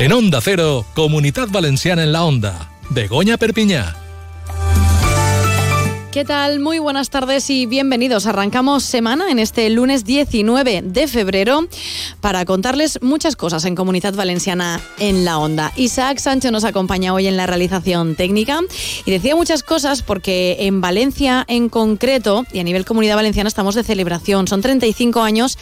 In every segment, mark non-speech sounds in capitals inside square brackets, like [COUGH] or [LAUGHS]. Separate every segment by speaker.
Speaker 1: En Onda Cero, Comunidad Valenciana en la Onda. Begoña Perpiñá.
Speaker 2: ¿Qué tal? Muy buenas tardes y bienvenidos. Arrancamos semana en este lunes 19 de febrero para contarles muchas cosas en Comunidad Valenciana en la Onda. Isaac Sánchez nos acompaña hoy en la realización técnica y decía muchas cosas porque en Valencia en concreto y a nivel Comunidad Valenciana estamos de celebración. Son 35 años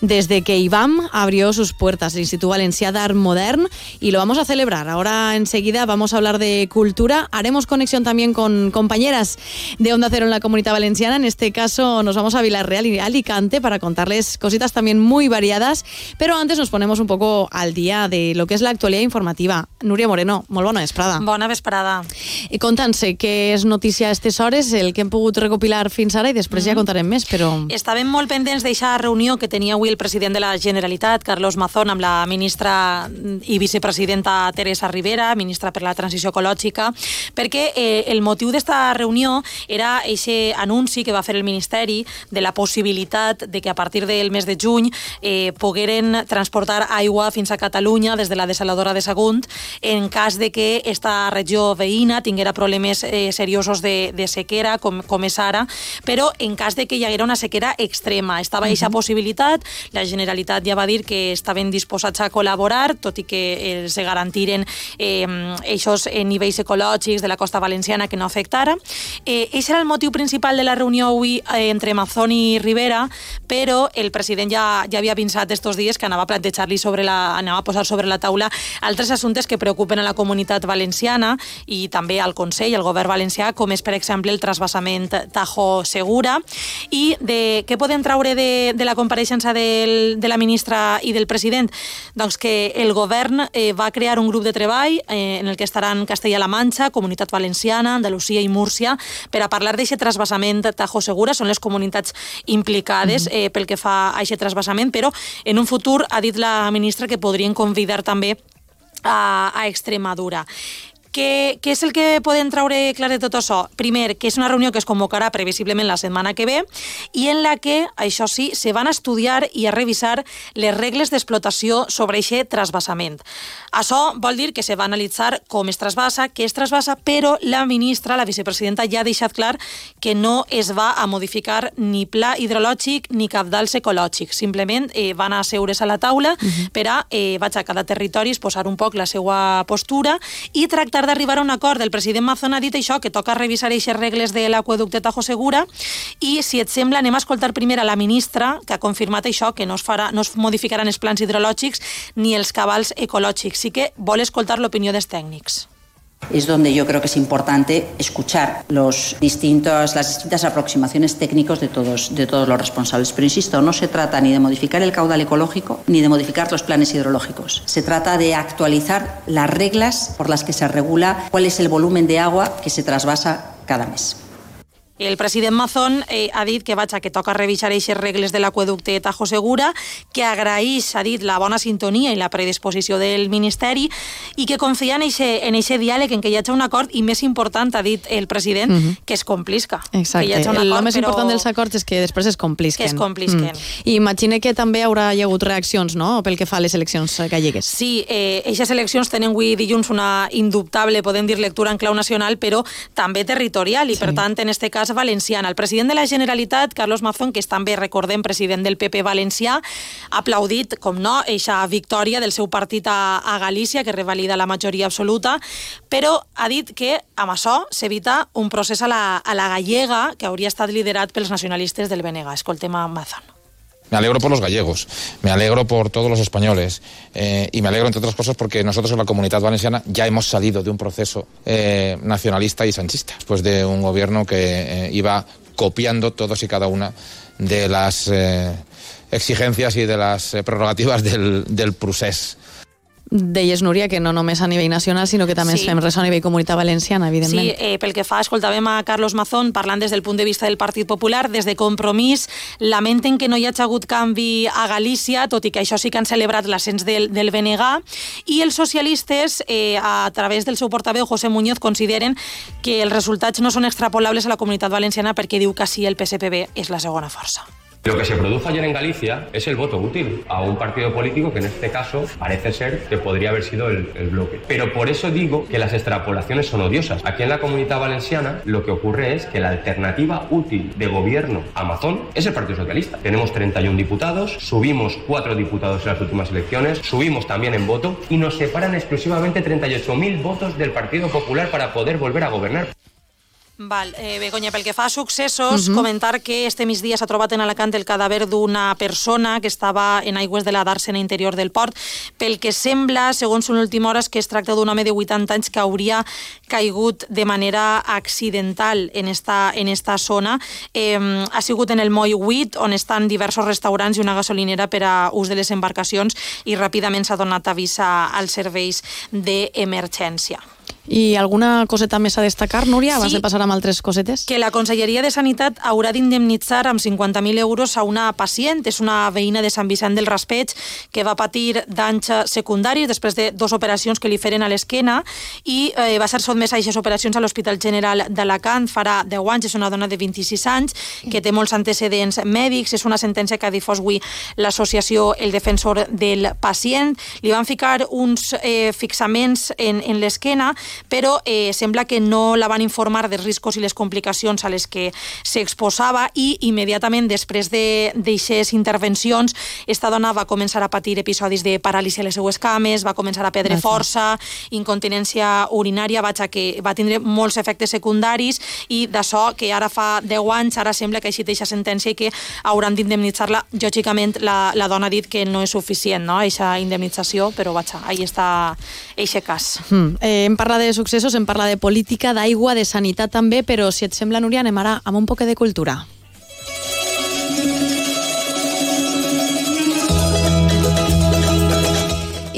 Speaker 2: desde que IBAM abrió sus puertas, el Instituto Valencià d'Art Modern, y lo vamos a celebrar. Ahora enseguida vamos a hablar de cultura. Haremos conexión también con compañeras de Onda Cero en la Comunidad Valenciana. En este caso nos vamos a Villarreal y Alicante para contarles cositas también muy variadas. Pero antes nos ponemos un poco al día de lo que es la actualidad informativa. Nuria Moreno, molt bona vesprada.
Speaker 3: Bona vesprada.
Speaker 2: I conta'ns què és notícia a aquestes hores, el que hem pogut recopilar fins ara i després ja contarem més, però...
Speaker 3: Estàvem molt pendents d'eixa reunió que tenia avui el president de la Generalitat, Carlos Mazón, amb la ministra i vicepresidenta Teresa Rivera, ministra per la transició ecològica, perquè eh, el motiu d'esta reunió era aquest anunci que va fer el Ministeri de la possibilitat de que a partir del mes de juny eh, pogueren transportar aigua fins a Catalunya des de la desaladora de Sagunt en cas de que esta regió veïna tinguera problemes eh, seriosos de, de sequera, com, com és ara, però en cas de que hi haguera una sequera extrema. Estava uh -huh. aquesta possibilitat, la Generalitat ja va dir que estaven disposats a col·laborar, tot i que eh, se garantiren eh, eixos nivells ecològics de la costa valenciana que no afectara. Eh, ese era el motiu principal de la reunió avui eh, entre Mazón i Rivera, però el president ja, ja havia pensat estos dies que anava a plantejar-li sobre la, anava a posar sobre la taula altres assumptes que preocupen a la comunitat valenciana i també al Consell, al govern valencià, com és, per exemple, el trasbassament Tajo Segura. I de, què podem traure de, de la compareixença del, de la ministra i del president? Doncs que el govern eh, va crear un grup de treball eh, en el que estaran Castella-La Manxa, Comunitat Valenciana, Andalusia i Múrcia per a parlar d'aquest trasbassament Tajo Segura. Són les comunitats implicades mm -hmm. eh, pel que fa a aquest trasbassament, però en un futur ha dit la ministra que podrien convidar també a, a Extremadura. Què, què és el que podem traure clar de tot això? Primer, que és una reunió que es convocarà previsiblement la setmana que ve i en la que, això sí, se van a estudiar i a revisar les regles d'explotació sobre aquest trasbassament. Això vol dir que se va analitzar com es trasbassa, què es trasbassa, però la ministra, la vicepresidenta, ja ha deixat clar que no es va a modificar ni pla hidrològic ni cabdals ecològics. Simplement eh, van a seure's a la taula uh -huh. per a, eh, vaig a cada territori, posar un poc la seva postura i tractar d'arribar a un acord. El president Mazón ha dit això, que toca revisar aquestes regles de l'aqueducte Tajo Segura i, si et sembla, anem a escoltar primer a la ministra, que ha confirmat això, que no es, farà, no es modificaran els plans hidrològics ni els cabals ecològics. Sí que vol escoltar l'opinió dels tècnics.
Speaker 4: Es donde yo creo que es importante escuchar los distintos, las distintas aproximaciones técnicos de todos, de todos los responsables. Pero insisto, no se trata ni de modificar el caudal ecológico ni de modificar los planes hidrológicos. Se trata de actualizar las reglas por las que se regula cuál es el volumen de agua que se trasvasa cada mes.
Speaker 3: El president Mazón eh, ha dit que vaja, que toca revisar aquestes regles de l'aqueducte Tajo Segura, que agraeix, ha dit, la bona sintonia i la predisposició del Ministeri i que confia en aquest diàleg, en què hi hagi un acord i, més important, ha dit el president, uh -huh. que es complisca.
Speaker 2: Exacte.
Speaker 3: Que
Speaker 2: acord, el més però... important dels acords és que després es complisquen.
Speaker 3: Que es complisquen.
Speaker 2: Mm. I imagine que també haurà hi hagut reaccions, no?, pel que fa a les eleccions gallegues.
Speaker 3: Sí, eh, eleccions tenen avui dilluns una indubtable, podem dir, lectura en clau nacional, però també territorial, i sí. per tant, en este cas, valenciana. El president de la Generalitat, Carlos Mazón, que és també, recordem, president del PP valencià, ha aplaudit, com no, eixa victòria del seu partit a, a Galícia, que revalida la majoria absoluta, però ha dit que amb això s'evita un procés a la, a la gallega que hauria estat liderat pels nacionalistes del BNG. Escoltem a Mazón.
Speaker 5: Me alegro por los gallegos, me alegro por todos los españoles eh, y me alegro, entre otras cosas, porque nosotros en la comunidad valenciana ya hemos salido de un proceso eh, nacionalista y sanchista, después de un gobierno que eh, iba copiando todos y cada una de las exigencias y de las prerrogativas del, del procés
Speaker 2: Deies, Núria, que no només a nivell nacional, sinó que també sí. fem res a nivell comunitat valenciana, evidentment.
Speaker 3: Sí, eh, pel que fa, escoltàvem a Carlos Mazón parlant des del punt de vista del Partit Popular, des de Compromís, lamenten que no hi hagi hagut canvi a Galícia, tot i que això sí que han celebrat l'ascens del, del BNG, i els socialistes, eh, a través del seu portaveu, José Muñoz, consideren que els resultats no són extrapolables a la comunitat valenciana perquè diu que sí, el PSPB és la segona força.
Speaker 6: Lo que se produjo ayer en Galicia es el voto útil a un partido político que en este caso parece ser que podría haber sido el, bloque. Pero por eso digo que las extrapolaciones son odiosas. Aquí en la comunidad valenciana lo que ocurre es que la alternativa útil de gobierno a Amazon es el Partido Socialista. Tenemos 31 diputados, subimos 4 diputados en las últimas elecciones, subimos también en voto y nos separan exclusivamente 38.000 votos del Partido Popular para poder volver a gobernar.
Speaker 3: Val, eh, Begoña, pel que fa a successos, uh -huh. comentar que este migdia s'ha trobat en Alacant el cadàver d'una persona que estava en aigües de la dàrsena interior del port. Pel que sembla, segons una última hora, és que es tracta d'un home de 80 anys que hauria caigut de manera accidental en esta, en esta zona. Eh, ha sigut en el moll 8, on estan diversos restaurants i una gasolinera per a ús de les embarcacions i ràpidament s'ha donat avís als serveis d'emergència.
Speaker 2: I alguna coseta més a destacar, Núria, abans
Speaker 3: Sí.
Speaker 2: de passar amb altres cosetes?
Speaker 3: que la Conselleria de Sanitat haurà d'indemnitzar amb 50.000 euros a una pacient. És una veïna de Sant Vicent del Raspeig que va patir danys secundaris després de dues operacions que li feren a l'esquena i eh, va ser sotmesa a aquestes operacions a l'Hospital General d'Alacant farà 10 anys. És una dona de 26 anys que té molts antecedents mèdics. És una sentència que ha difós avui l'associació El Defensor del Pacient. Li van ficar uns eh, fixaments en, en l'esquena però eh, sembla que no la van informar dels riscos i les complicacions a les que s'exposava i immediatament després d'aixes de, intervencions esta dona va començar a patir episodis de paràlisi a les seues cames, va començar a perdre força, incontinència urinària, vaja, que va tindre molts efectes secundaris i d'això que ara fa 10 anys, ara sembla que ha eixit sentència i que hauran d'indemnitzar-la. Lògicament, la, la dona ha dit que no és suficient, no?, eixa indemnització, però vaja, ahí està eixe cas.
Speaker 2: Mm. Eh, hem parlat de successos, hem parlat de política, d'aigua, de sanitat també, però si et sembla, Núria, anem ara amb un poc de cultura.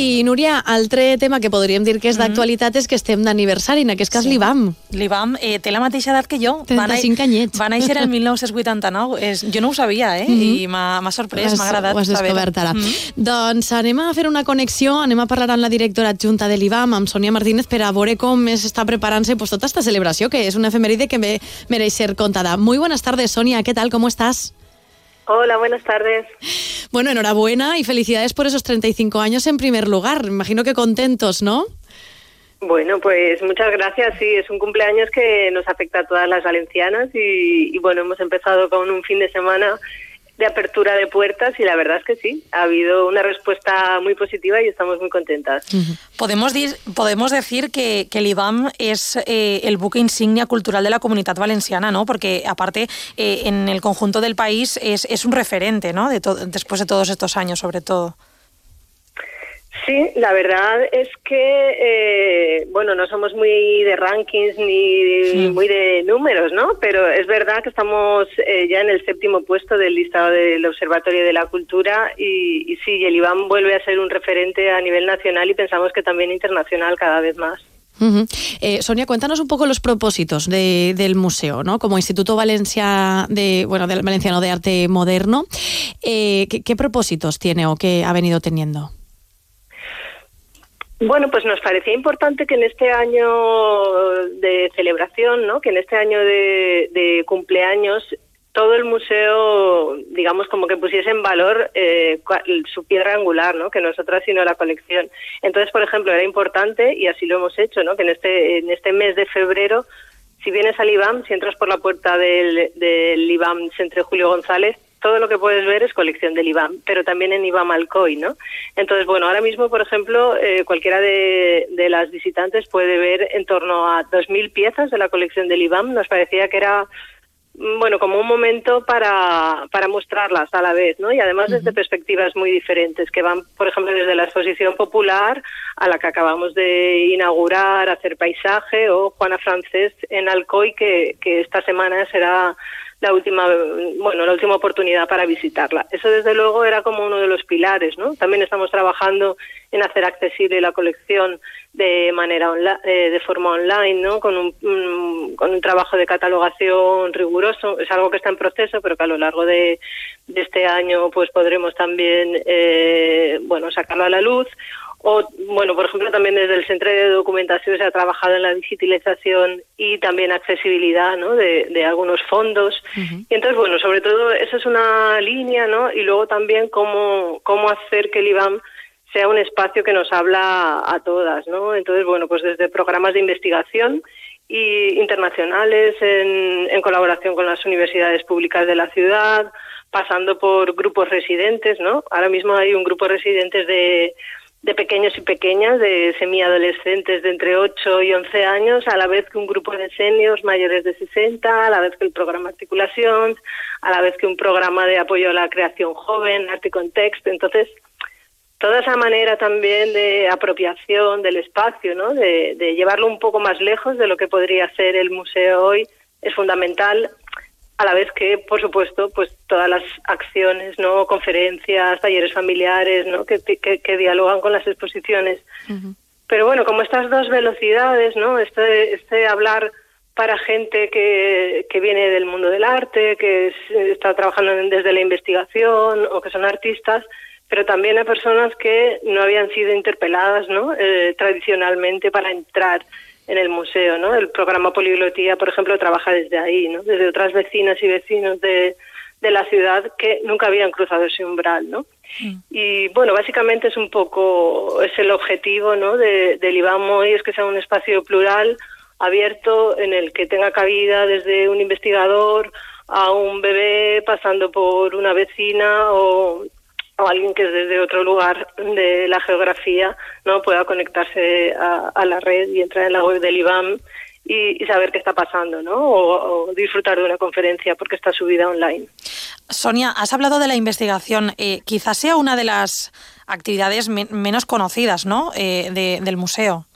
Speaker 2: I, Núria, altre tema que podríem dir que és d'actualitat és que estem d'aniversari, en aquest cas
Speaker 3: Sí.
Speaker 2: l'IBAM.
Speaker 3: L'Ivam eh, té la mateixa edat que jo. Va na-
Speaker 2: 35 anyets.
Speaker 3: Va néixer el 1989. És, jo no ho sabia, eh? I m'ha sorprès, m'ha agradat
Speaker 2: Ho has descobert ara.
Speaker 3: Mhm.
Speaker 2: Doncs anem a fer una connexió, anem a parlar amb la directora adjunta de l'IBAM, amb Sònia Martínez, per a veure com està preparant-se pues, tota esta celebració, que és una efemèride que me, mereix ser contada. Muy buenas tardes, Sonia, ¿qué tal? ¿Cómo estás?
Speaker 7: Hola, buenas tardes.
Speaker 2: Bueno, enhorabuena y felicidades por esos 35 años en primer lugar. Me Imagino que contentos, ¿no?
Speaker 7: Bueno, pues muchas gracias. Sí, es un cumpleaños que nos afecta a todas las valencianas y, y bueno, hemos empezado con un fin de semana de apertura de puertas y la verdad es que sí, ha habido una respuesta muy positiva y estamos muy contentas.
Speaker 3: Podemos, dir, podemos decir que, que l'IBAM es eh, el buque insignia cultural de la comunidad valenciana, ¿no? Porque aparte, eh, en el conjunto del país es, es un referente, ¿no? Después de todos estos años, sobre todo.
Speaker 7: Sí, la verdad es que, eh, bueno, no somos muy de rankings ni muy de números, ¿no? Pero es verdad que estamos eh, ya en el séptimo puesto del listado del Observatorio de la Cultura y, y sí, el IBAM vuelve a ser un referente a nivel nacional y pensamos que también internacional cada vez más.
Speaker 2: Eh, Sonia, cuéntanos un poco los propósitos de- del museo, ¿no? Como Instituto Valencia de, bueno, del Valenciano de Arte Moderno, eh, ¿qué, qué propósitos tiene o qué ha venido teniendo?
Speaker 7: Bueno, pues nos parecía importante que en este año de celebración, ¿no? que en este año de, cumpleaños, todo el museo, digamos, como que pusiese en valor eh, su piedra angular, ¿no? que nosotras sino la colección. Entonces, por ejemplo, era importante, y así lo hemos hecho, ¿no? que en este, en este mes de febrero, si vienes al IBAM, si entras por la puerta del, del IBAM Centro Julio González, todo lo que puedes ver es colección del IBAM, pero también en IBAM Alcoy, ¿no? Entonces, bueno, ahora mismo, por ejemplo, eh, cualquiera de, de las visitantes puede ver en torno a 2.000 piezas de la colección del IBAM. Nos parecía que era mm, bueno, como un momento para, para mostrarlas a la vez, ¿no? Y además desde perspectivas muy diferentes, que van, por ejemplo, desde la exposición popular a la que acabamos de inaugurar, hacer paisaje, o Juana Francés en Alcoy, que, que esta semana será la última, bueno, la última oportunidad para visitarla. Eso desde luego era como uno de los pilares, ¿no? También estamos trabajando en hacer accesible la colección de manera onla- eh, de forma online, ¿no? Con un, mm, con un trabajo de catalogación riguroso. Es algo que está en proceso, pero que a lo largo de, de este año pues podremos también, eh, bueno, sacarlo a la luz O, bueno, por ejemplo, también desde el Centro de Documentación se ha trabajado en la digitalización y también accesibilidad ¿no? de, de algunos fondos. Y entonces, bueno, sobre todo esa es una línea, ¿no? Y luego también cómo, cómo hacer que el IBAM sea un espacio que nos habla a todas, ¿no? Entonces, bueno, pues desde programas de investigación y internacionales en, en colaboración con las universidades públicas de la ciudad, pasando por grupos residentes, ¿no? Ahora mismo hay un grupo de residentes de de pequeños y pequeñas, de semiadolescentes de entre 8 y 11 años, a la vez que un grupo de seniors mayores de 60, a la vez que el programa Articulación, a la vez que un programa de apoyo a la creación joven, arte y contexto. Entonces, toda esa manera también de apropiación del espacio, ¿no? de, de llevarlo un poco más lejos de lo que podría ser el museo hoy, es fundamental a la vez que, por supuesto, pues todas las acciones, no conferencias, talleres familiares, ¿no? que, que, dialogan con las exposiciones. Pero bueno, como estas dos velocidades, ¿no? Este, este hablar para gente que, que viene del mundo del arte, que está trabajando desde la investigación o que son artistas, pero también a personas que no habían sido interpeladas, ¿no? Eh, tradicionalmente para entrar en el museo, ¿no? El programa Poliglotía, por ejemplo, trabaja desde ahí, ¿no? Desde otras vecinas y vecinos de, de la ciudad que nunca habían cruzado ese umbral, ¿no? Mm. Y bueno, básicamente es un poco, es el objetivo, ¿no? De, del IBAM hoy es que sea un espacio plural, abierto, en el que tenga cabida desde un investigador a un bebé, pasando por una vecina o o alguien que desde otro lugar de la geografía no pueda conectarse a, la red y entrar en la web del IBAM y, saber qué está pasando, ¿no? O, disfrutar de una conferencia porque está subida online.
Speaker 3: Sonia, has hablado de la investigación. Eh, quizás sea una de las actividades menos conocidas, ¿no? Eh, del museo.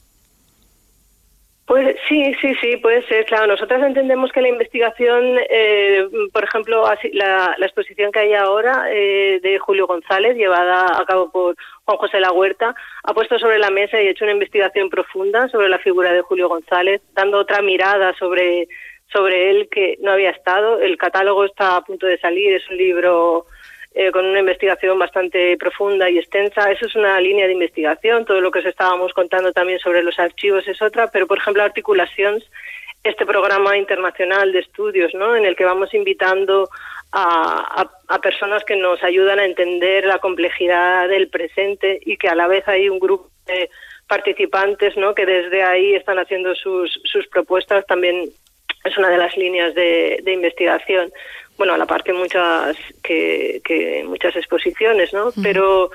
Speaker 7: Pues sí, sí, sí, puede ser, claro. Nosotros entendemos que la investigación, eh, por ejemplo, la, la, exposición que hay ahora eh, de Julio González, llevada a cabo por Juan José La Huerta, ha puesto sobre la mesa y hecho una investigación profunda sobre la figura de Julio González, dando otra mirada sobre, sobre él que no había estado. El catálogo está a punto de salir, es un libro eh, con una investigación bastante profunda y extensa. Eso es una línea de investigación. Todo lo que os estábamos contando también sobre los archivos es otra, pero por ejemplo, Articulaciones, este programa internacional de estudios, ¿no? En el que vamos invitando a, a, personas que nos ayudan a entender la complejidad del presente y que a la vez hay un grupo de participantes, ¿no? Que desde ahí están haciendo sus, sus propuestas. También es una de las líneas de, de investigación bueno, a la par que muchas, que, que muchas exposiciones, ¿no? Pero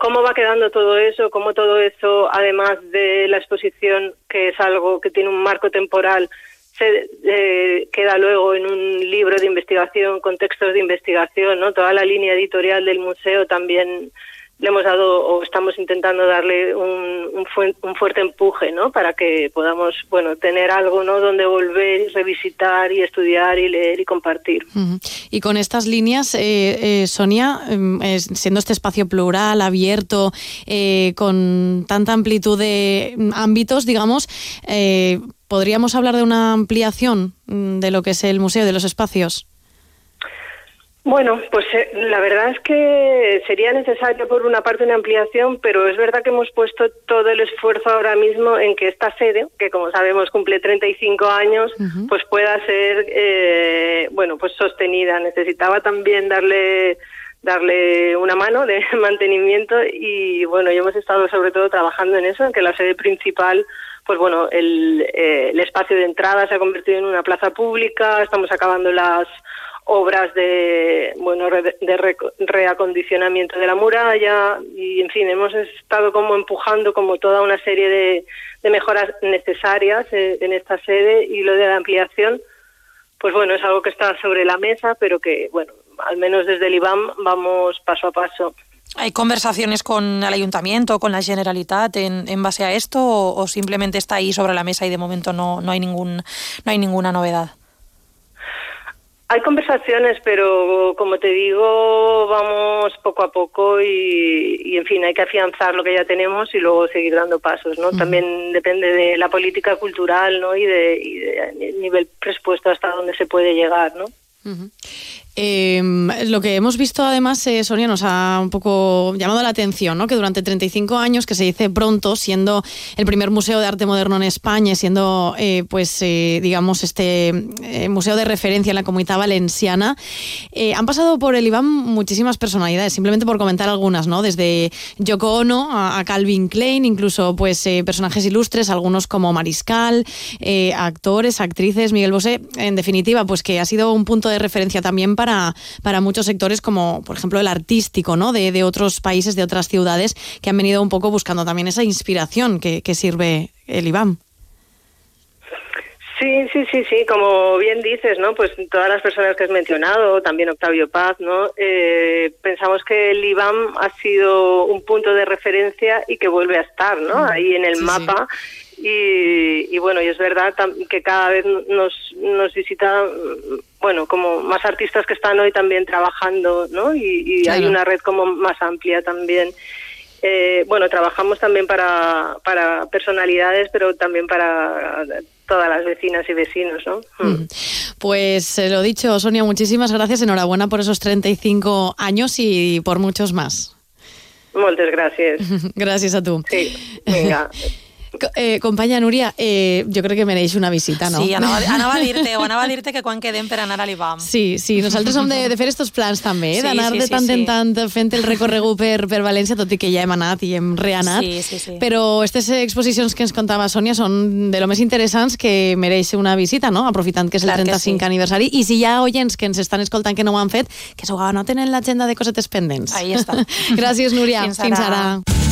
Speaker 7: cómo va quedando todo eso, cómo todo eso, además de la exposición, que es algo que tiene un marco temporal, se eh, queda luego en un libro de investigación, con textos de investigación, ¿no? Toda la línea editorial del museo también le hemos dado o estamos intentando darle un, un, fuerte empuje, ¿no? Para que podamos, bueno, tener algo, ¿no? Donde volver y revisitar y estudiar y leer y compartir.
Speaker 2: Y con estas líneas, eh, eh, Sonia, em, siendo este espacio plural, abierto, eh, con tanta amplitud de ámbitos, digamos, ¿podríamos hablar de una ampliación mm, de lo que es el museo, de los espacios?
Speaker 7: Bueno, pues eh, la verdad es que sería necesario por una parte una ampliación, pero es verdad que hemos puesto todo el esfuerzo ahora mismo en que esta sede, que como sabemos cumple 35 años, pues pueda ser, eh, bueno, pues sostenida. Necesitaba también darle darle una mano de [LAUGHS] mantenimiento y bueno, ya hemos estado sobre todo trabajando en eso, en que la sede principal pues bueno, el, eh, el espacio de entrada se ha convertido en una plaza pública, estamos acabando las obras de bueno de reacondicionamiento de la muralla y en fin hemos estado como empujando como toda una serie de, mejoras necesarias eh, en esta sede y lo de la ampliación pues bueno es algo que está sobre la mesa pero que bueno al menos desde el IBAM vamos paso a paso
Speaker 3: ¿Hay conversaciones con el ayuntamiento, con la Generalitat en, en base a esto o, o, simplemente está ahí sobre la mesa y de momento no, no hay ningún no hay ninguna novedad?
Speaker 7: Hay conversaciones, pero como te digo, vamos poco a poco y, en fin, hay que afianzar lo que ya tenemos y luego seguir dando pasos, ¿no? También depende de la política cultural, ¿no? Y de, y de nivel presupuesto hasta dónde se puede llegar, ¿no?
Speaker 2: Em, lo que hemos visto además, eh, Sonia, nos ha un poco llamado la atención, ¿no? Que durante 35 años, que se dice pronto, siendo el primer museo de arte moderno en España, siendo, eh, pues, eh, digamos, este museo de referencia en la comunidad valenciana, han pasado por el IBAM muchísimas personalidades, simplemente por comentar algunas, ¿no? Desde Yoko Ono a, Calvin Klein, incluso, pues, personajes ilustres, algunos como Mariscal, actores, actrices, Miguel Bosé, en definitiva, pues que ha sido un punto de referencia también para, para muchos sectores como, por ejemplo, el artístico, ¿no? De, de otros países, de otras ciudades, que han venido un poco buscando también esa inspiración que, que sirve el IBAM.
Speaker 7: Sí, sí, sí, sí, como bien dices, ¿no? Pues todas las personas que has mencionado, también Octavio Paz, ¿no? Eh, pensamos que el IBAM ha sido un punto de referencia y que vuelve a estar, ¿no? Mm, Ahí en el mapa. Y, bueno, y es verdad que cada vez nos, nos visita, bueno, como más artistas que están hoy también trabajando, ¿no? Y, hay una red como más amplia también. Eh, bueno, trabajamos también para, para personalidades, pero también para todas las vecinas y vecinos, ¿no?
Speaker 2: Mm. Pues eh, lo dicho, Sonia, muchísimas gracias. Enhorabuena por esos 35 años y por muchos más.
Speaker 7: Muchas gracias. [LAUGHS]
Speaker 2: gracias a tú.
Speaker 7: Sí, venga. [LAUGHS]
Speaker 2: Eh, companya Núria, eh, jo crec que mereix una visita, no?
Speaker 3: Sí, anava, anava a dir-te, o anava a dir-te que quan quedem per anar a l'IBAM.
Speaker 2: Sí, sí, nosaltres som de, de fer estos plans també, eh? d'anar sí, sí, de tant sí, en tant fent el recorregut per, per València, tot i que ja hem anat i hem reanat.
Speaker 3: Sí, sí, sí.
Speaker 2: Però aquestes exposicions que ens contava Sònia són de lo més interessants que mereix una visita, no? Aprofitant que és el Clar 35 sí. aniversari. I si hi ha oients que ens estan escoltant que no ho han fet, que s'ho anoten en l'agenda de cosetes pendents.
Speaker 3: Ahí està. [LAUGHS]
Speaker 2: Gràcies, Núria.
Speaker 3: Fins ara. Fins ara.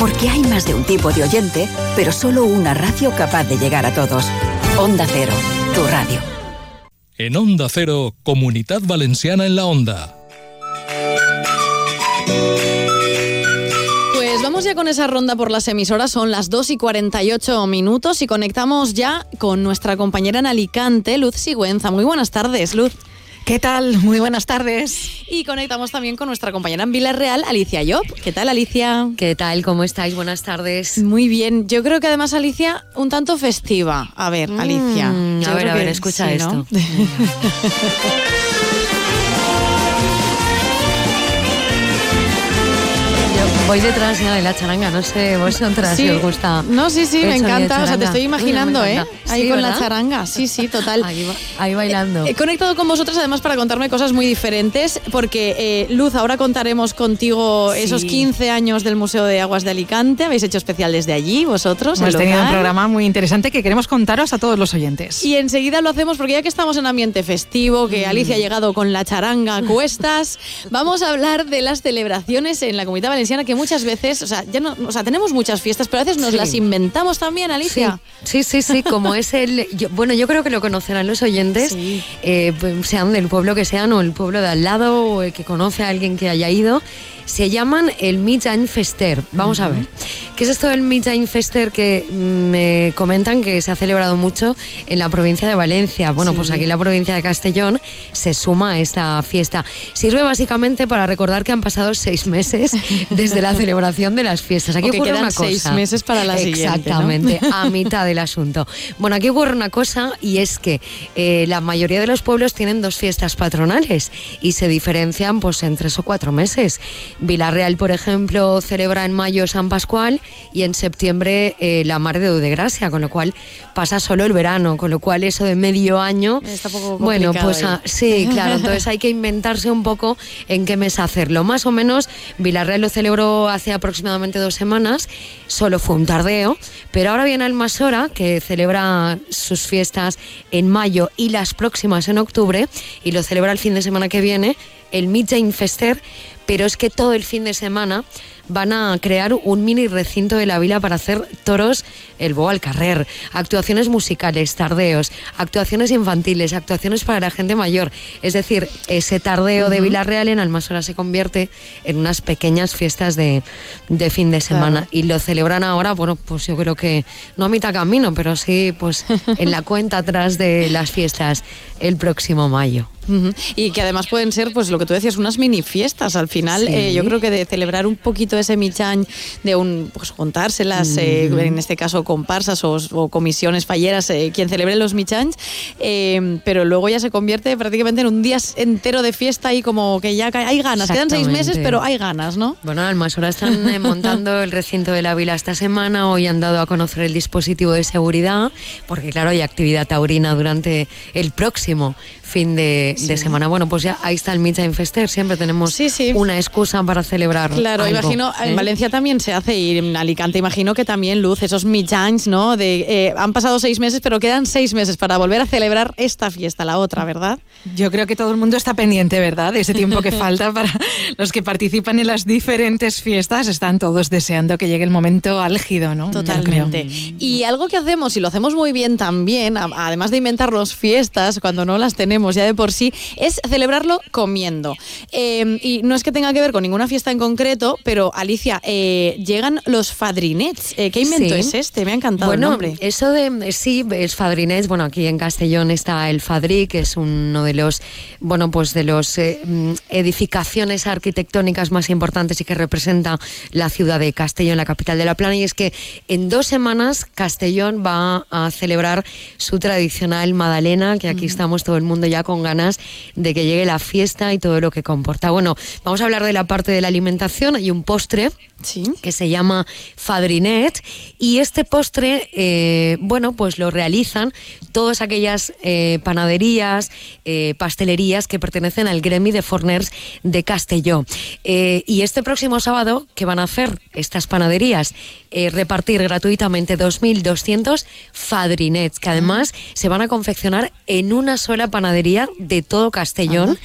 Speaker 8: Porque hay más de un tipo de oyente, pero solo una radio capaz de llegar a todos. Onda Cero, tu radio.
Speaker 1: En Onda Cero, Comunidad Valenciana en la Onda.
Speaker 2: Pues vamos ya con esa ronda por las emisoras, son las 2 y 48 minutos y conectamos ya con nuestra compañera en Alicante, Luz Sigüenza. Muy buenas tardes, Luz.
Speaker 9: ¿Qué tal? Muy buenas tardes.
Speaker 2: Y conectamos también con nuestra compañera en Villarreal, Alicia Job. ¿Qué tal, Alicia?
Speaker 10: ¿Qué tal? ¿Cómo estáis? Buenas tardes.
Speaker 2: Muy bien. Yo creo que además, Alicia, un tanto festiva. A ver, mm, Alicia.
Speaker 10: a ver, a ver, escucha esto. [LAUGHS] voy detrás ya de la charanga, no sé, vosotras sí. si os gusta.
Speaker 2: No, sí, sí, me encanta. O sea, te estoy imaginando, ¿eh? Ahí con la charanga. Sí, sí, total. [LAUGHS]
Speaker 10: Ahí, bailando.
Speaker 2: He conectado con vosotras además para contarme cosas muy diferentes, porque eh, Luz, ahora contaremos contigo esos 15 años del Museo de Aguas de Alicante. Habéis hecho especiales de allí, vosotros.
Speaker 9: Hemos tenido un programa muy interesante que queremos contaros a todos los oyentes.
Speaker 2: Y enseguida lo hacemos porque ya que estamos en ambiente festivo, que mm. Alicia ha llegado con la charanga a cuestas, [LAUGHS] vamos a hablar de las celebraciones en la Comunidad Valenciana que muchas veces, o sea, ya no, o sea, tenemos muchas fiestas, pero a veces nos las inventamos también, Alicia.
Speaker 10: Sí, sí, sí, como [LAUGHS] es el... bueno, yo creo que lo conocerán los oyentes, eh, pues, sean del pueblo que sean o el pueblo de al lado o el que conoce a alguien que haya ido se llaman el Midjain Fester. Vamos a ver. ¿Qué es esto del Midjain Fester que me comentan que se ha celebrado mucho en la provincia de Valencia? Bueno, pues aquí en la provincia de Castellón se suma a esta fiesta. Sirve básicamente para recordar que han pasado seis meses [LAUGHS] desde la celebración de las fiestas.
Speaker 2: Aquí ocurre una cosa. seis meses para la
Speaker 10: Exactamente, [LAUGHS] a mitad del asunto. Bueno, aquí ocurre una cosa y es que eh, la mayoría de los pueblos tienen dos fiestas patronales y se diferencian pues en tres o cuatro meses. Villarreal, por ejemplo, celebra en mayo San Pascual y en septiembre eh, la Mar de Gracia, con lo cual pasa solo el verano, con lo cual eso de medio año, bueno, pues ah, sí, [LAUGHS] claro, entonces hay que inventarse un poco en qué mes hacerlo. Más o menos, Villarreal lo celebró hace aproximadamente dos semanas, solo fue un tardeo, pero ahora viene Almasora, que celebra sus fiestas en mayo y las próximas en octubre, y lo celebra el fin de semana que viene, el Midjain Fester, pero es que todo el fin de semana van a crear un mini recinto de la vila para hacer toros el Bo al Carrer, actuaciones musicales, tardeos, actuaciones infantiles, actuaciones para la gente mayor. Es decir, ese tardeo de Villarreal en Almasora se convierte en unas pequeñas fiestas de, fin de semana y lo celebran ahora, bueno, pues yo creo que no a mitad camino, pero sí pues en la [LAUGHS] cuenta atrás de las fiestas el próximo mayo.
Speaker 2: Y que además pueden ser, pues lo que tú decías, unas mini fiestas. Al final, eh, yo creo que de celebrar un poquito ese michañ, de un, pues juntárselas, eh, en este caso comparsas o, comisiones falleras, eh, quien celebre los michañs, pero luego ya se convierte prácticamente en un día entero de fiesta y como que ya hay ganas. Quedan seis meses, pero hay ganas, ¿no?
Speaker 10: Bueno, además ahora están [LAUGHS] montando el recinto de la vila esta semana. Hoy han dado a conocer el dispositivo de seguridad, porque claro, hay actividad taurina durante el próximo fin de, semana. Bueno, pues ya ahí está el Midtime Fester, siempre tenemos una excusa para celebrar.
Speaker 2: Claro, imagino, en ¿eh? Valencia también se hace y en Alicante imagino que también luz, esos Midtimes, ¿no? De, eh, han pasado seis meses, pero quedan seis meses para volver a celebrar esta fiesta, la otra, ¿verdad?
Speaker 9: Yo creo que todo el mundo está pendiente, ¿verdad? De ese tiempo que [LAUGHS] falta para los que participan en las diferentes fiestas, están todos deseando que llegue el momento álgido, ¿no?
Speaker 2: Totalmente. Y algo que hacemos, y lo hacemos muy bien también, además de inventarnos fiestas cuando no las tenemos, ya de por sí, es celebrarlo comiendo. Em, y no es que tenga que ver con ninguna fiesta en concreto, pero Alicia, eh, llegan los fadrinets. Eh, ¿Qué invento es este? Me ha encantado
Speaker 10: bueno,
Speaker 2: el nombre.
Speaker 10: Eso de, sí, es fadrinets. Bueno, aquí en Castellón está el Fadri, que es uno de los, bueno, pues de los eh, mm, edificaciones arquitectónicas más importantes y que representa la ciudad de Castellón, la capital de la plana. Y es que en dos semanas Castellón va a celebrar su tradicional Madalena, que aquí estamos todo el mundo ya con ganas de que llegue la fiesta y todo lo que comporta. Bueno, vamos a hablar de la parte de la alimentación. Hay un postre que se llama Fadrinet y este postre, eh, bueno, pues lo realizan todas aquellas eh, panaderías, eh, pastelerías que pertenecen al Gremi de Forners de Castelló. y este próximo sábado, ¿qué van a hacer estas panaderías? Repartir gratuitamente 2.200 Fadrinets, que además se van a confeccionar en una sola panadería de todo Castellón,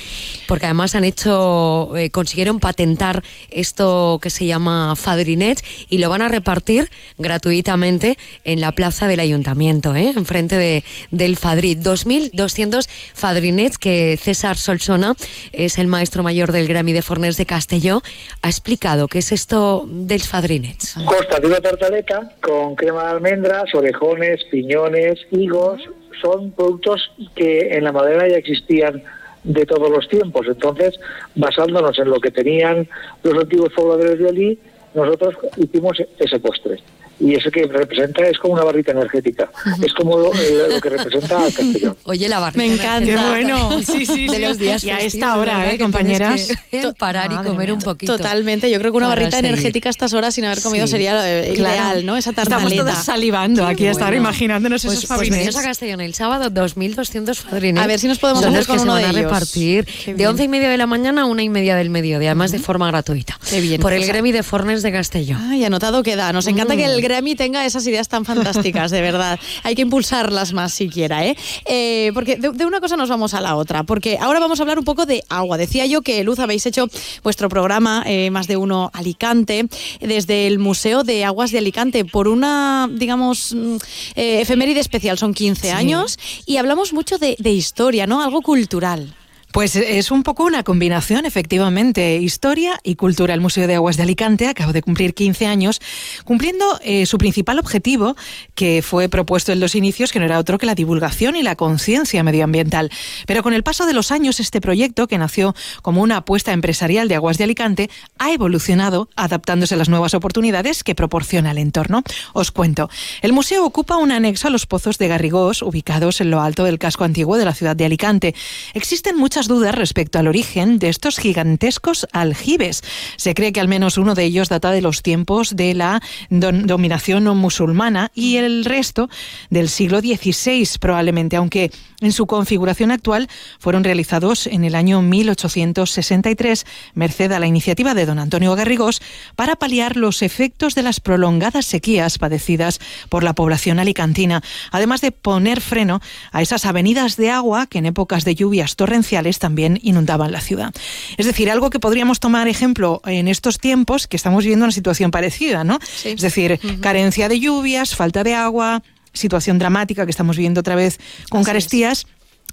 Speaker 10: porque además han hecho, consiguieron patentar esto que se llama Fadrinet y lo van a repartir gratuitamente en la plaza del ayuntamiento, ¿eh? enfrente de, del Fadrit. 2.200 Fadrinets que César Solsona es el maestro mayor del Grammy de Forners de Castelló, ha explicado qué es esto del Fadrinet.
Speaker 11: Consta de una tartaleta con crema de almendras, orejones, piñones, higos. Son productos que en la madera ya existían de todos los tiempos. Entonces, basándonos en lo que tenían los antiguos pobladores de allí, nosotros hicimos ese postre y eso que representa es como una barrita energética. Es como lo, que representa al Castellón. [LAUGHS]
Speaker 10: Oye, la barrita.
Speaker 2: Me encanta.
Speaker 9: bueno. Sí, sí,
Speaker 10: de los días.
Speaker 9: Y a esta hora, ¿eh, compañeras?
Speaker 10: parar y comer un poquito.
Speaker 2: Totalmente. Yo creo que una barrita energética a estas horas sin haber comido sería eh, ideal, ¿no? Esa tartaleta.
Speaker 9: Estamos todas salivando aquí a estar imaginándonos
Speaker 10: pues,
Speaker 9: esos pues
Speaker 10: fadrines. a Castellón el sábado, 2.200 fadrines.
Speaker 2: A ver si nos podemos hacer con uno de ellos.
Speaker 10: repartir de once y media de la mañana a una y media del mediodía, además de forma gratuita.
Speaker 2: Qué bien.
Speaker 10: Por el Gremi de Fornes de Castellón.
Speaker 2: Ay, anotado queda. Nos encanta que el Gremi tenga esas ideas tan fantásticas, de verdad. Hay que impulsarlas más siquiera, ¿eh? eh porque de, una cosa nos vamos a la otra, porque ahora vamos a hablar un poco de agua. Decía yo que, Luz, habéis hecho vuestro programa, eh, más de uno Alicante, desde el Museo de Aguas de Alicante, por una, digamos, mm, eh, efeméride especial, son 15 años, y hablamos mucho de, de historia, ¿no? Algo cultural.
Speaker 9: Pues es un poco una combinación, efectivamente, historia y cultura. El Museo de Aguas de Alicante acaba de cumplir 15 años, cumpliendo eh, su principal objetivo, que fue propuesto en los inicios, que no era otro que la divulgación y la conciencia medioambiental. Pero con el paso de los años, este proyecto, que nació como una apuesta empresarial de Aguas de Alicante, ha evolucionado adaptándose a las nuevas oportunidades que proporciona el entorno. Os cuento. El museo ocupa un anexo a los pozos de Garrigós, ubicados en lo alto del casco antiguo de la ciudad de Alicante. Existen muchas dudas respecto al origen de estos gigantescos aljibes. Se cree que al menos uno de ellos data de los tiempos de la dominación musulmana y el resto del siglo XVI probablemente, aunque en su configuración actual fueron realizados en el año 1863, merced a la iniciativa de don Antonio Garrigós, para paliar los efectos de las prolongadas sequías padecidas por la población alicantina, además de poner freno a esas avenidas de agua que en épocas de lluvias torrenciales también inundaban la ciudad. Es decir, algo que podríamos tomar ejemplo en estos tiempos que estamos viviendo una situación parecida, ¿no? Es decir, carencia de lluvias, falta de agua, situación dramática que estamos viviendo otra vez con carestías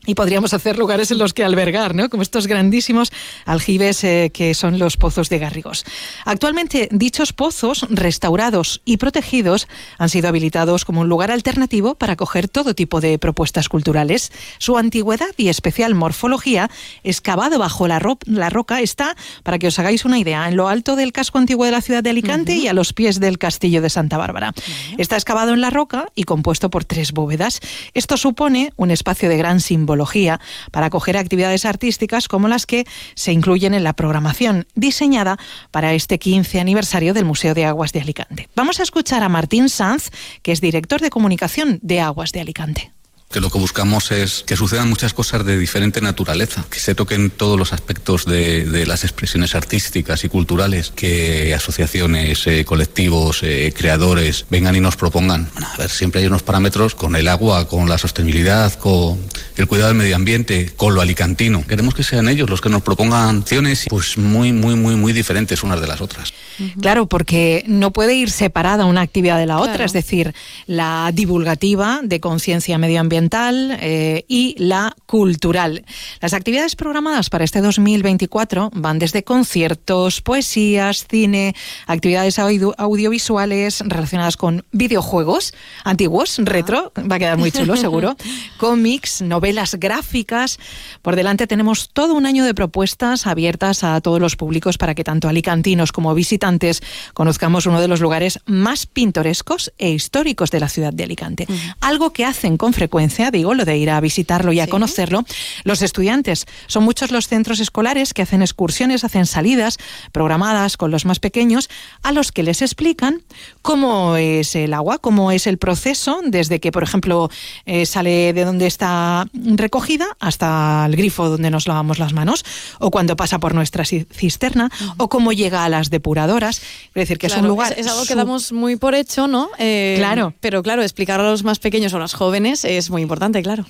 Speaker 9: y podríamos hacer lugares en los que albergar, ¿no? como estos grandísimos aljibes eh, que son los pozos de Garrigos. Actualmente, dichos pozos, restaurados y protegidos, han sido habilitados como un lugar alternativo para acoger todo tipo de propuestas culturales. Su antigüedad y especial morfología, excavado bajo la, la roca, está, para que os hagáis una idea, en lo alto del casco antiguo de la ciudad de Alicante y a los pies del castillo de Santa Bárbara. Está excavado en la roca y compuesto por tres bóvedas. Esto supone un espacio de gran para acoger actividades artísticas como las que se incluyen en la programación diseñada para este 15 aniversario del Museo de Aguas de Alicante. Vamos a escuchar a Martín Sanz, que es director de comunicación de Aguas de Alicante
Speaker 12: que lo que buscamos es que sucedan muchas cosas de diferente naturaleza, que se toquen todos los aspectos de, las expresiones artísticas y culturales, que asociaciones, eh, colectivos, eh, creadores vengan y nos propongan. a ver, siempre hay unos parámetros con el agua, con la sostenibilidad, con el cuidado del medio ambiente, con lo alicantino. Queremos que sean ellos los que nos propongan acciones pues muy, muy, muy, muy diferentes unas de las otras.
Speaker 9: Claro, porque no puede ir separada una actividad de la otra, es decir, la divulgativa de conciencia medioambiental eh, y la cultural. Las actividades programadas para este 2024 van desde conciertos, poesías, cine, actividades audiovisuales relacionadas con videojuegos antiguos, retro, va a quedar muy chulo seguro, [LAUGHS] cómics, novelas gráficas. Por delante tenemos todo un año de propuestas abiertas a todos los públicos para que tanto alicantinos como visitantes antes conozcamos uno de los lugares más pintorescos e históricos de la ciudad de Alicante. Algo que hacen con frecuencia, digo, lo de ir a visitarlo y a conocerlo, los estudiantes. Son muchos los centros escolares que hacen excursiones, hacen salidas programadas con los más pequeños, a los que les explican cómo es el agua, cómo es el proceso, desde que, por ejemplo, eh, sale de donde está recogida hasta el grifo donde nos lavamos las manos, o cuando pasa por nuestra cisterna, o cómo llega a las depuradoras es decir, que es un lugar.
Speaker 2: Es, algo que damos muy por hecho, ¿no?
Speaker 9: Eh, claro.
Speaker 2: Pero claro, explicar a los más pequeños o a los jóvenes es muy importante, claro.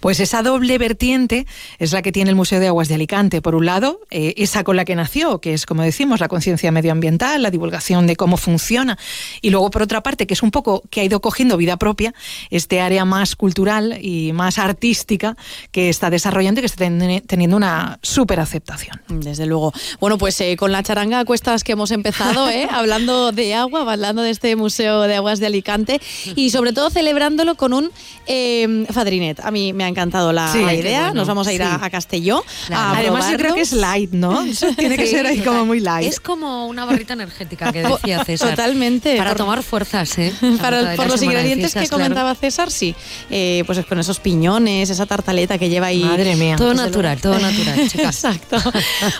Speaker 9: Pues esa doble vertiente es la que tiene el Museo de Aguas de Alicante. Por un lado, eh, esa con la que nació, que es, como decimos, la conciencia medioambiental, la divulgación de cómo funciona. Y luego, por otra parte, que es un poco que ha ido cogiendo vida propia, este área más cultural y más artística que está desarrollando y que está teniendo una súper aceptación.
Speaker 2: Desde luego. Bueno, pues eh, con la charanga a cuestas que hemos empezado, ¿eh? [LAUGHS] hablando de agua, hablando de este Museo de Aguas de Alicante y sobre todo celebrándolo con un fadrinet mí me ha encantado la, idea. Nos vamos a ir a, Castelló.
Speaker 9: Además, yo creo que es light, ¿no? [LAUGHS] tiene que ser ahí como muy light.
Speaker 10: Es como una barrita energética que decía [LAUGHS] César.
Speaker 2: Totalmente.
Speaker 10: Para tomar fuerzas, ¿eh? [LAUGHS]
Speaker 2: Para, por los ingredientes que comentaba César, sí. Eh, pues con esos piñones, esa tartaleta que lleva ahí.
Speaker 9: Madre mía.
Speaker 10: Todo natural, todo natural,
Speaker 2: Exacto.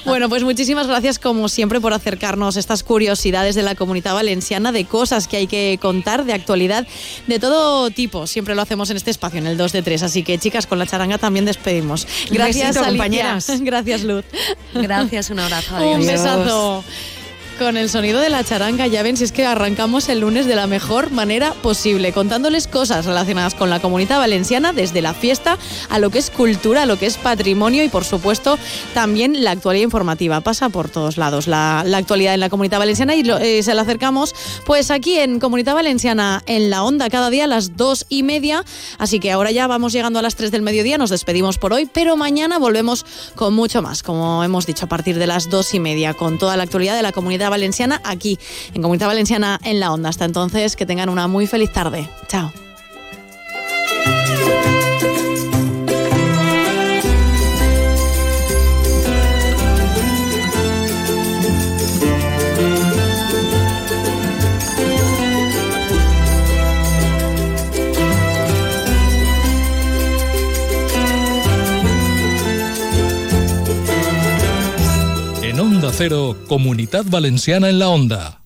Speaker 2: bueno, pues muchísimas gracias, como siempre, por acercarnos estas curiosidades de la comunidad valenciana, de cosas que hay que contar, de actualidad, de todo tipo. Siempre lo hacemos en este espacio, en el 2 de 3. Así que chicas, con la charanga también despedimos. Gracias, compañeras. [LAUGHS] Gracias, Luz.
Speaker 10: Gracias, un abrazo.
Speaker 2: Un besazo. Con el sonido de la charanga, ya ven si es que arrancamos el lunes de la mejor manera posible, contándoles cosas relacionadas con la comunidad valenciana, desde la fiesta a lo que es cultura, a lo que es patrimonio y por supuesto también la actualidad informativa. Pasa por todos lados la, actualidad en la comunidad valenciana y eh, se la acercamos pues aquí en Comunidad Valenciana en la onda cada día a las dos y media. Así que ahora ya vamos llegando a las tres del mediodía, nos despedimos por hoy, pero mañana volvemos con mucho más, como hemos dicho, a partir de las dos y media, con toda la actualidad de la comunidad Valenciana aquí, en Comunidad Valenciana en la Onda. Hasta entonces, que tengan una muy feliz tarde. Chao.
Speaker 1: Comunidad Valenciana en la Onda.